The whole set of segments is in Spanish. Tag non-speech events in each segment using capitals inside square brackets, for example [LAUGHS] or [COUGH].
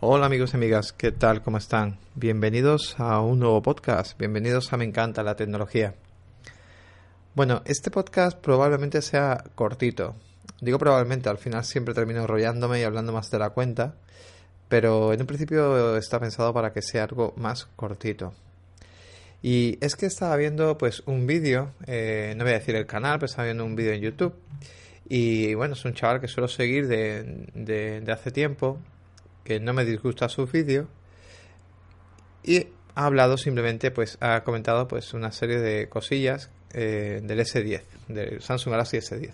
Hola amigos y amigas, ¿qué tal? ¿Cómo están? Bienvenidos a un nuevo podcast, bienvenidos a Me encanta la tecnología. Bueno, este podcast probablemente sea cortito. Digo probablemente, al final siempre termino enrollándome y hablando más de la cuenta, pero en un principio está pensado para que sea algo más cortito. Y es que estaba viendo pues un vídeo, eh, no voy a decir el canal, pero estaba viendo un vídeo en YouTube. Y bueno, es un chaval que suelo seguir de, de hace tiempo que no me disgusta su vídeo y ha hablado simplemente, pues ha comentado pues una serie de cosillas eh, del S10, del Samsung Galaxy S10.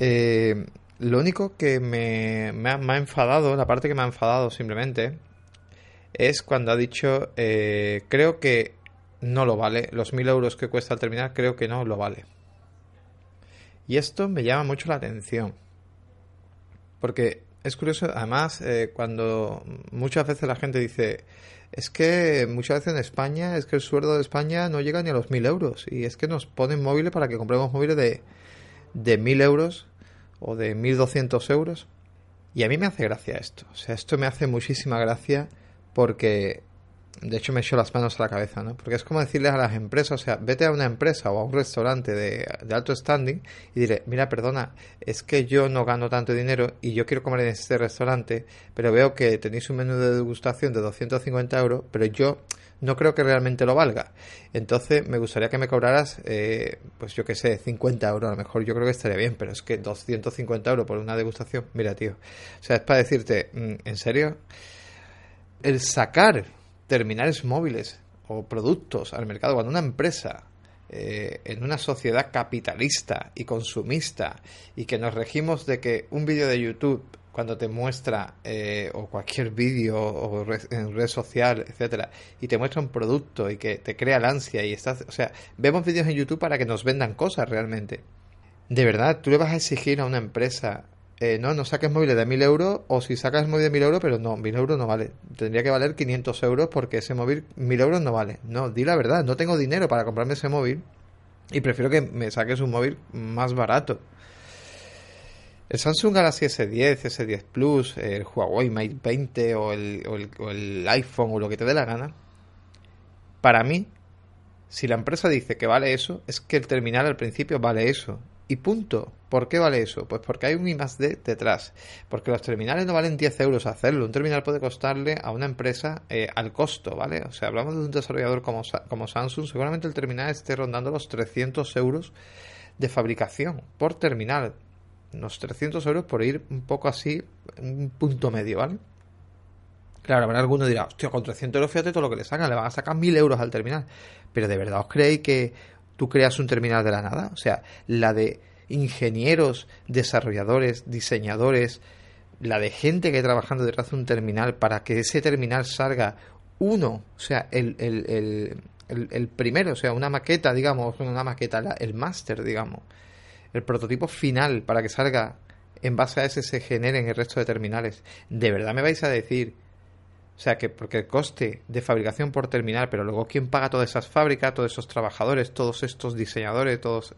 Eh, lo único que me, me, ha, enfadado, la parte que me ha enfadado simplemente, es cuando ha dicho, eh, creo que no lo vale, los mil euros que cuesta el terminal, creo que no lo vale. Y esto me llama mucho la atención. Porque es curioso, además, eh, cuando muchas veces la gente dice, es que muchas veces en España, es que el sueldo de España no llega ni a los mil euros. Y es que nos ponen móviles para que compremos móviles de, de mil euros o de mil doscientos euros. Y a mí me hace gracia esto. O sea, esto me hace muchísima gracia porque de hecho me echo las manos a la cabeza, ¿no? Porque es como decirles a las empresas, o sea, vete a una empresa o a un restaurante de, alto standing y dile, mira, perdona, es que yo no gano tanto dinero y yo quiero comer en este restaurante, pero veo que tenéis un menú de degustación de 250 euros, pero yo no creo que realmente lo valga. Entonces me gustaría que me cobraras, eh, pues yo qué sé, 50 euros, a lo mejor yo creo que estaría bien, pero es que 250 euros por una degustación, mira, tío. O sea, es para decirte, mm, ¿en serio? El sacar terminales móviles o productos al mercado, cuando una empresa eh, en una sociedad capitalista y consumista y que nos regimos de que un vídeo de YouTube cuando te muestra eh, o cualquier vídeo o en red social, etcétera, y te muestra un producto y que te crea la ansia y estás, o sea, vemos vídeos en YouTube para que nos vendan cosas realmente. De verdad, tú le vas a exigir a una empresa eh, no, no saques móviles de 1000 euros o si sacas móvil de 1000 euros, pero no, 1000 euros no vale. Tendría que valer 500 euros porque ese móvil 1000 euros no vale. No, di la verdad, no tengo dinero para comprarme ese móvil y prefiero que me saques un móvil más barato. El Samsung Galaxy S10, S10 Plus, el Huawei Mate 20 o el, o, el, o el iPhone o lo que te dé la gana, para mí, si la empresa dice que vale eso, es que el terminal al principio vale eso y punto. ¿Por qué vale eso? Pues porque hay un I más D detrás. Porque los terminales no valen 10 euros hacerlo. Un terminal puede costarle a una empresa eh, al costo, ¿vale? O sea, hablamos de un desarrollador como, como Samsung, seguramente el terminal esté rondando los 300 euros de fabricación por terminal. Unos 300 euros por ir un poco así, un punto medio, ¿vale? Claro, habrá alguno dirá, hostia, con 300 euros fíjate todo lo que le sacan, le van a sacar 1000 euros al terminal. Pero ¿de verdad os creéis que tú creas un terminal de la nada. O sea, la de ingenieros, desarrolladores, diseñadores, la de gente que trabajando detrás de un terminal para que ese terminal salga uno, o sea, el, el, el, primero, o sea, una maqueta, digamos, una maqueta, el máster, digamos, el prototipo final para que salga en base a ese se generen el resto de terminales. ¿De verdad me vais a decir o sea, que porque el coste de fabricación por terminal, pero luego quién paga todas esas fábricas, todos esos trabajadores, todos estos diseñadores, todos,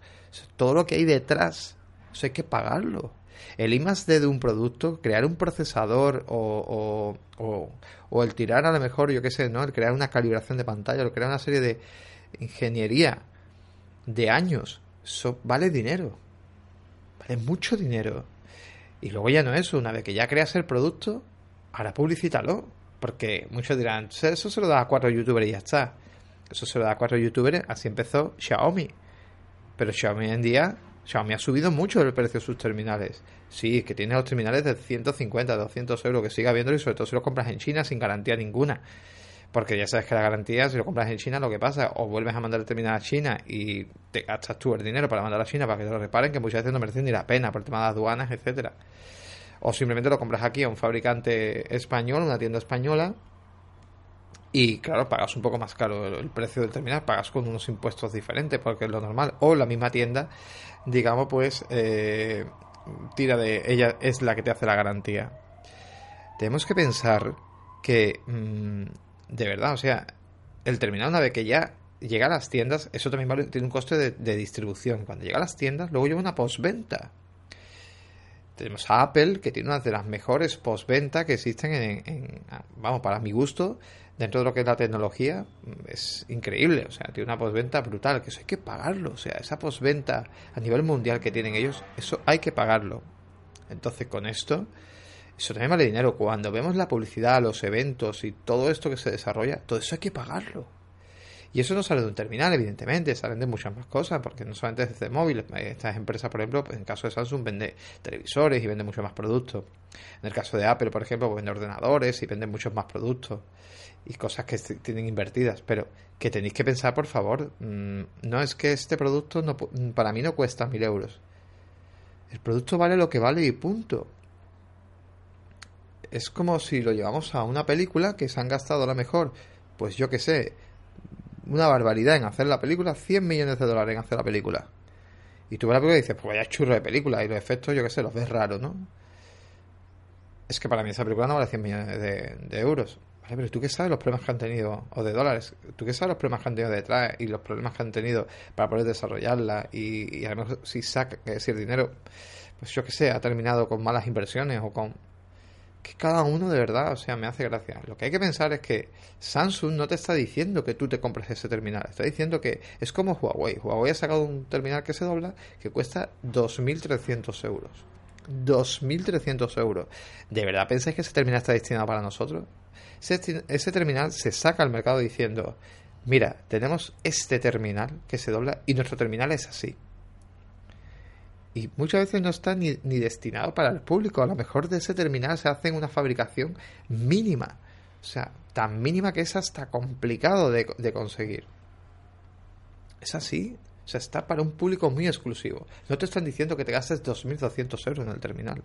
todo lo que hay detrás, eso hay que pagarlo. El I D de un producto, crear un procesador o, o, o, el tirar a lo mejor, yo qué sé, ¿no? El crear una calibración de pantalla, el crear una serie de ingeniería de años, eso vale dinero. Vale mucho dinero. Y luego ya no eso, una vez que ya creas el producto, ahora publicítalo porque muchos dirán, eso se lo da a cuatro youtubers y ya está. Eso se lo da a cuatro youtubers, así empezó Xiaomi. Pero Xiaomi en día, Xiaomi ha subido mucho el precio de sus terminales. Sí, que tiene los terminales de 150, 200 euros, que siga viendo y sobre todo si lo compras en China sin garantía ninguna. Porque ya sabes que la garantía, si lo compras en China, lo que pasa, o vuelves a mandar el terminal a China y te gastas tú el dinero para mandar a China para que te lo reparen, que muchas veces no merecen ni la pena por el tema de aduanas, etcétera o simplemente lo compras aquí a un fabricante español, una tienda española, y claro, pagas un poco más caro el, precio del terminal, pagas con unos impuestos diferentes, porque es lo normal. O la misma tienda, digamos, pues eh, tira de ella, es la que te hace la garantía. Tenemos que pensar que, mm, de verdad, o sea, el terminal, una vez que ya llega a las tiendas, eso también tiene un coste de, de distribución. Cuando llega a las tiendas, luego lleva una postventa tenemos a Apple, que tiene una de las mejores postventa que existen en, vamos, para mi gusto, dentro de lo que es la tecnología, es increíble. O sea, tiene una postventa brutal, que eso hay que pagarlo. O sea, esa postventa a nivel mundial que tienen ellos, eso hay que pagarlo. Entonces, con esto, eso también vale dinero. Cuando vemos la publicidad, los eventos y todo esto que se desarrolla, todo eso hay que pagarlo. Y eso no sale de un terminal, evidentemente, salen de muchas más cosas, porque no solamente desde móviles. Estas empresas, por ejemplo, en el caso de Samsung, vende televisores y vende muchos más productos. En el caso de Apple, por ejemplo, pues vende ordenadores y vende muchos más productos y cosas que tienen invertidas. Pero que tenéis que pensar, por favor, mm, no es que este producto no, para mí no cuesta mil euros. El producto vale lo que vale y punto. Es como si lo llevamos a una película que se han gastado a lo mejor, pues yo que sé, una barbaridad en hacer la película, 100 millones de dólares en hacer la película. Y tú ves la película y dices, pues vaya churro de película, y los efectos, yo qué sé, los ves raros, ¿no? Es que para mí esa película no vale 100 millones de, euros. Vale, pero tú qué sabes los problemas que han tenido, o de dólares, tú qué sabes los problemas que han tenido detrás y los problemas que han tenido para poder desarrollarla y, y además si saca, es decir, dinero, pues yo qué sé, ha terminado con malas inversiones o con que cada uno de verdad, o sea, me hace gracia. Lo que hay que pensar es que Samsung no te está diciendo que tú te compres ese terminal, está diciendo que es como Huawei. Huawei ha sacado un terminal que se dobla que cuesta 2.300 euros. 2.300 euros. ¿De verdad pensáis que ese terminal está destinado para nosotros? Ese, ese terminal se saca al mercado diciendo, mira, tenemos este terminal que se dobla y nuestro terminal es así y muchas veces no está ni, destinado para el público. A lo mejor de ese terminal se hace una fabricación mínima. O sea, tan mínima que es hasta complicado de, de conseguir. Es así. O sea, está para un público muy exclusivo. No te están diciendo que te gastes 2.200 euros en el terminal.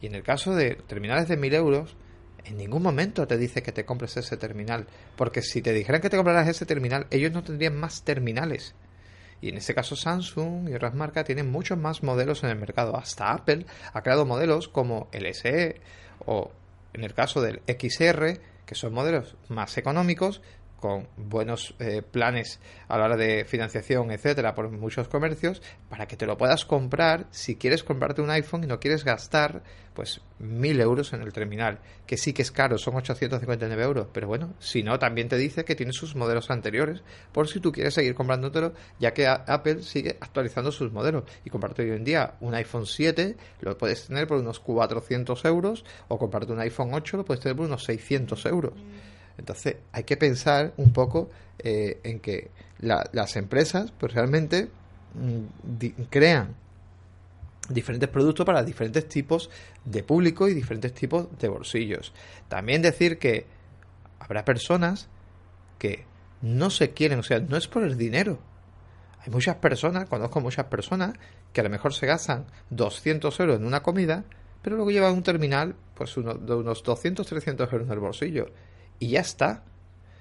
Y en el caso de terminales de 1.000 euros, en ningún momento te dice que te compres ese terminal. Porque si te dijeran que te compraras ese terminal, ellos no tendrían más terminales. Y en este caso Samsung y otras marcas tienen muchos más modelos en el mercado. Hasta Apple ha creado modelos como el SE o en el caso del XR, que son modelos más económicos, con buenos eh, planes a la hora de financiación, etcétera, por muchos comercios, para que te lo puedas comprar si quieres comprarte un iPhone y no quieres gastar pues mil euros en el terminal, que sí que es caro, son 859 euros, pero bueno, si no, también te dice que tiene sus modelos anteriores, por si tú quieres seguir comprándotelo, ya que Apple sigue actualizando sus modelos y comprarte hoy en día un iPhone 7 lo puedes tener por unos 400 euros o comprarte un iPhone 8 lo puedes tener por unos 600 euros. Entonces hay que pensar un poco eh, en que las empresas pues realmente mm, crean diferentes productos para diferentes tipos de público y diferentes tipos de bolsillos. También decir que habrá personas que no se quieren, o sea, no es por el dinero. Hay muchas personas, conozco muchas personas que a lo mejor se gastan 200 euros en una comida, pero luego llevan un terminal pues de unos 200, 300 euros en el bolsillo y ya está.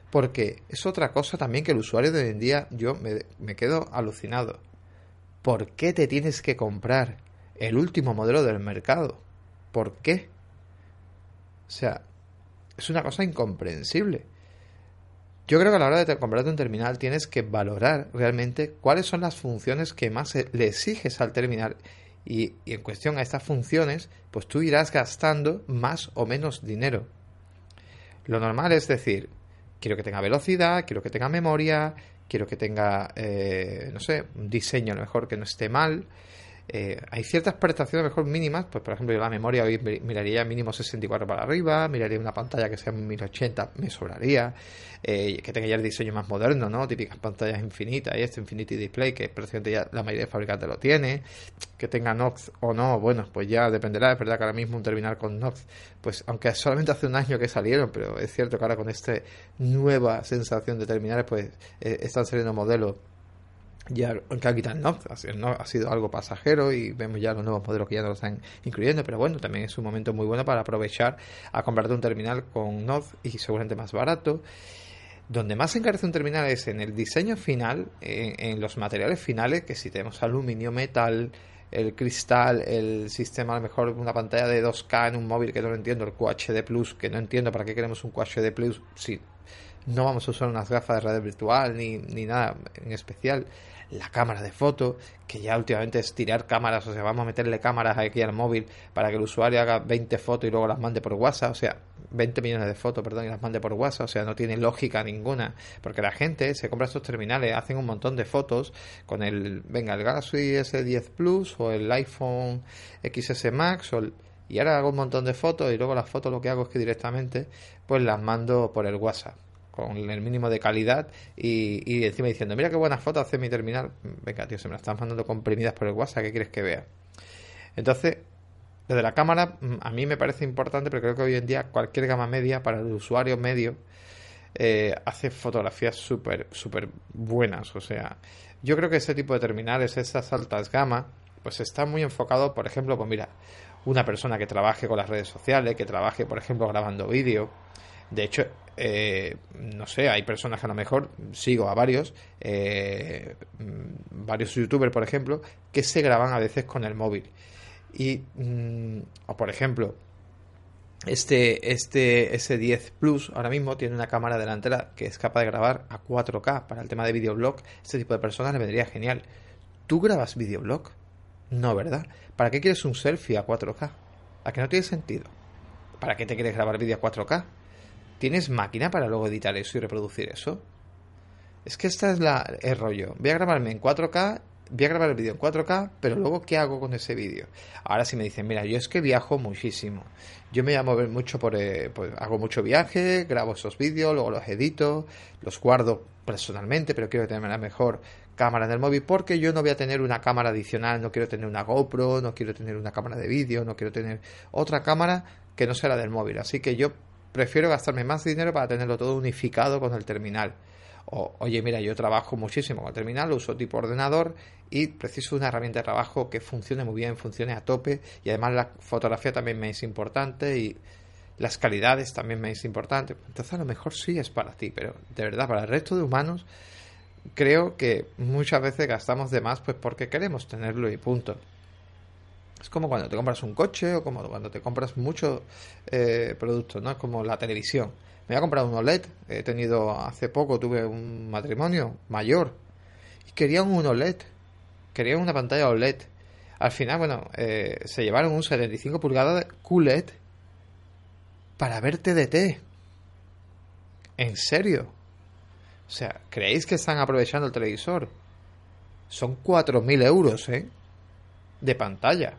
Porque es otra cosa también que el usuario de hoy en día yo me, quedo alucinado. ¿Por qué te tienes que comprar el último modelo del mercado? ¿Por qué? O sea, es una cosa incomprensible. Yo creo que a la hora de comprarte un terminal tienes que valorar realmente cuáles son las funciones que más le exiges al terminal y en cuestión a estas funciones, pues tú irás gastando más o menos dinero. Lo normal es decir, quiero que tenga velocidad, quiero que tenga memoria, quiero que tenga, eh, no sé, un diseño a lo mejor que no esté mal, eh, hay ciertas prestaciones mejor mínimas, pues por ejemplo la memoria hoy miraría mínimo 64 para arriba, miraría una pantalla que sea 1080, me sobraría, eh, que tenga ya el diseño más moderno, ¿no? Típicas pantallas infinitas y este Infinity Display que prácticamente ya la mayoría de fabricantes lo tiene, que tenga Nox o no, bueno, pues ya dependerá, es verdad que ahora mismo un terminal con Nox, pues aunque solamente hace un año que salieron, pero es cierto que ahora con esta nueva sensación de terminales, pues eh, están saliendo modelos ya Capital no, no ha sido algo pasajero y vemos ya los nuevos modelos que ya nos están incluyendo, pero bueno, también es un momento muy bueno para aprovechar a comprarte un terminal con Node y seguramente más barato. Donde más encarece un terminal es en el diseño final, en, los materiales finales, que si tenemos aluminio, metal, el cristal, el sistema, a lo mejor una pantalla de 2K en un móvil que no lo entiendo, el QHD Plus, que no entiendo para qué queremos un QHD Plus, sí, no vamos a usar unas gafas de red virtual ni, ni nada en especial. La cámara de foto, que ya últimamente es tirar cámaras, o sea, vamos a meterle cámaras aquí al móvil para que el usuario haga 20 fotos y luego las mande por WhatsApp, o sea, 20 millones de fotos, perdón, y las mande por WhatsApp, o sea, no tiene lógica ninguna, porque la gente se compra estos terminales, hacen un montón de fotos con el, venga, el Galaxy S10 Plus o el iPhone XS Max o y ahora hago un montón de fotos y luego las fotos lo que hago es que directamente pues las mando por el WhatsApp con el mínimo de calidad y, y encima diciendo mira qué buenas fotos hace mi terminal venga tío se me las están mandando comprimidas por el WhatsApp ¿qué quieres que vea? entonces desde la cámara mm, a mí me parece importante pero creo que hoy en día cualquier gama media para el usuario medio eh, hace fotografías súper súper buenas o sea yo creo que ese tipo de terminales esas altas gamas pues está muy enfocado por ejemplo pues mira una persona que trabaje con las redes sociales, que trabaje, por ejemplo, grabando vídeo. De hecho, eh, no sé, hay personas que a lo mejor sigo a varios, eh, varios youtubers, por ejemplo, que se graban a veces con el móvil. Y, mm, o por ejemplo, este, este S10 Plus ahora mismo tiene una cámara delantera que es capaz de grabar a 4K. Para el tema de videoblog, este tipo de personas le vendría genial. ¿Tú grabas videoblog? No, ¿verdad? ¿Para qué quieres un selfie a 4K? ¿A que no tiene sentido? ¿Para qué te quieres grabar vídeo a 4K? ¿Tienes máquina para luego editar eso y reproducir eso? Es que esta es la, el rollo. Voy a grabarme en 4K, voy a grabar el vídeo en 4K, pero luego ¿qué hago con ese vídeo? Ahora si me dicen, mira, yo es que viajo muchísimo. Yo me voy a mover mucho por... Eh, pues hago mucho viaje, grabo esos vídeos, luego los edito, los guardo personalmente, pero quiero tener mejor cámara en el móvil porque yo no voy a tener una cámara adicional, no quiero tener una GoPro, no quiero tener una cámara de vídeo, no quiero tener otra cámara que no sea la del móvil. Así que yo prefiero gastarme más dinero para tenerlo todo unificado con el terminal. O, oye, mira, yo trabajo muchísimo con el terminal, uso tipo ordenador y preciso una herramienta de trabajo que funcione muy bien, funcione a tope y además la fotografía también me es importante y las calidades también me es importante. Entonces a lo mejor sí es para ti, pero de verdad, para el resto de humanos creo que muchas veces gastamos de más pues porque queremos tenerlo y punto. Es como cuando te compras un coche o como cuando te compras muchos eh, productos, ¿no? Es como la televisión. Me voy a comprar un OLED. He tenido hace poco, tuve un matrimonio mayor y querían un OLED. Querían una pantalla OLED. Al final, bueno, eh, se llevaron un 75 pulgadas de QLED para ver TDT. ¿En serio? O sea, ¿creéis que están aprovechando el televisor? Son 4.000 euros, ¿eh? De pantalla.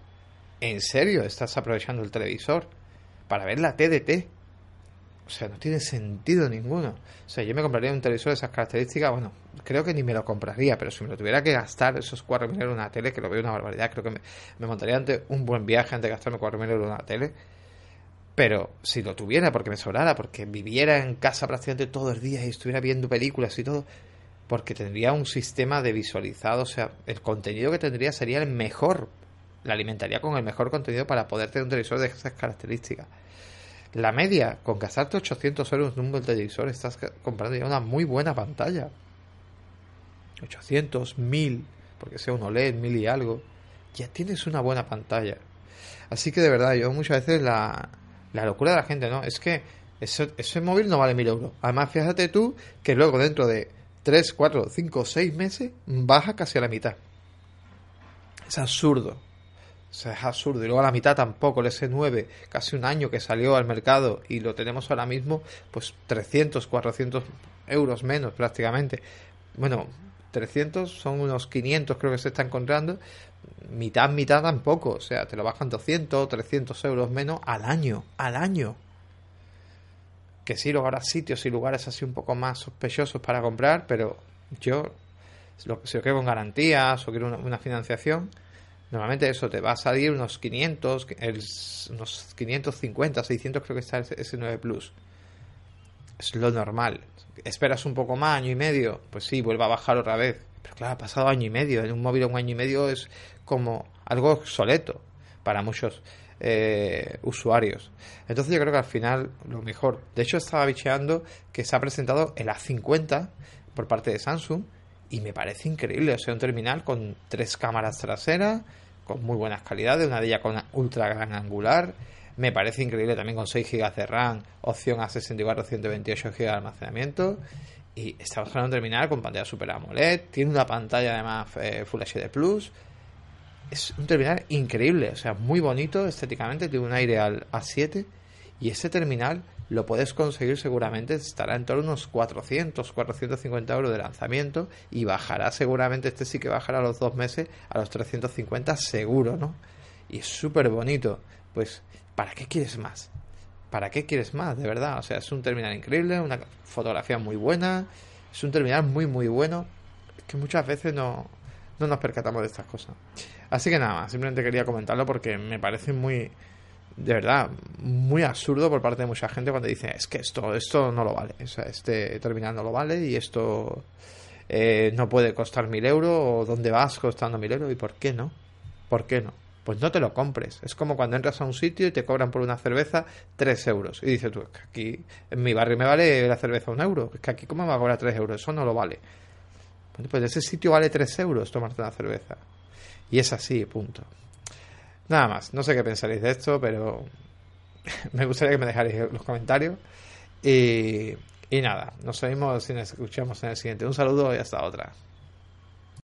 ¿En serio estás aprovechando el televisor? Para ver la TDT. O sea, no tiene sentido ninguno. O sea, yo me compraría un televisor de esas características. Bueno, creo que ni me lo compraría, pero si me lo tuviera que gastar esos 4.000 euros en una tele, que lo veo una barbaridad, creo que me, montaría ante un buen viaje antes de gastarme 4.000 euros en una tele pero si lo tuviera, porque me sobrara, porque viviera en casa prácticamente todo el día y estuviera viendo películas y todo, porque tendría un sistema de visualizado, o sea, el contenido que tendría sería el mejor. La alimentaría con el mejor contenido para poder tener un televisor de esas características. La media, con gastarte 800 euros en un televisor, estás comprando ya una muy buena pantalla. 800, 1000, porque sea un OLED, 1000 y algo. Ya tienes una buena pantalla. Así que de verdad, yo muchas veces la, la locura de la gente, ¿no? Es que ese, móvil no vale mil euros. Además, fíjate tú que luego dentro de 3, 4, 5, 6 meses baja casi a la mitad. Es absurdo. O sea, es absurdo. Y luego a la mitad tampoco, el S9, casi un año que salió al mercado y lo tenemos ahora mismo, pues 300, 400 euros menos prácticamente. Bueno, 300 son unos 500 creo que se está encontrando. Mitad, mitad tampoco. O sea, te lo bajan 200, 300 euros menos al año. Al año. Que sí, luego habrá sitios y lugares así un poco más sospechosos para comprar, pero yo, si lo quiero con garantías o quiero una, financiación, normalmente eso te va a salir unos 500, unos 550, 600 creo que está ese 9 Plus. Es lo normal esperas un poco más, año y medio, pues sí, vuelve a bajar otra vez. Pero claro, ha pasado año y medio. En un móvil un año y medio es como algo obsoleto para muchos eh, usuarios. Entonces yo creo que al final lo mejor. De hecho estaba bicheando que se ha presentado el A50 por parte de Samsung y me parece increíble. O sea, un terminal con tres cámaras traseras, con muy buenas calidades, una de ellas con una ultra gran angular, Me parece increíble también con 6 GB de RAM, opción a 64 128 GB de almacenamiento. Y estamos hablando de un terminal con pantalla Super AMOLED, tiene una pantalla además eh, Full HD Plus. Es un terminal increíble, o sea, muy bonito estéticamente, tiene un aire al A7 y ese terminal lo puedes conseguir seguramente, estará en torno a unos 400, 450 euros de lanzamiento y bajará seguramente, este sí que bajará a los dos meses a los 350 seguro, ¿no? Y es súper bonito. Pues, ¿para qué quieres más? ¿Para qué quieres más? De verdad, o sea, es un terminal increíble, una fotografía muy buena, es un terminal muy, muy bueno, que muchas veces no, no nos percatamos de estas cosas. Así que nada más, simplemente quería comentarlo porque me parece muy de verdad, muy absurdo por parte de mucha gente cuando dice es que esto, esto no lo vale, o sea, este terminal no lo vale y esto eh, no puede costar mil euros o dónde vas costando mil euros y por qué no, por qué no. Pues no te lo compres. Es como cuando entras a un sitio y te cobran por una cerveza tres euros. Y dices tú, es que aquí en mi barrio me vale la cerveza un euro. Es que aquí, ¿cómo me va a cobrar tres euros? Eso no lo vale. Pues ese sitio vale tres euros tomarte una cerveza. Y es así, punto. Nada más, no sé qué pensaréis de esto, pero [LAUGHS] me gustaría que me dejarais los comentarios. Y, y nada, nos vemos y nos escuchamos en el siguiente. Un saludo y hasta otra.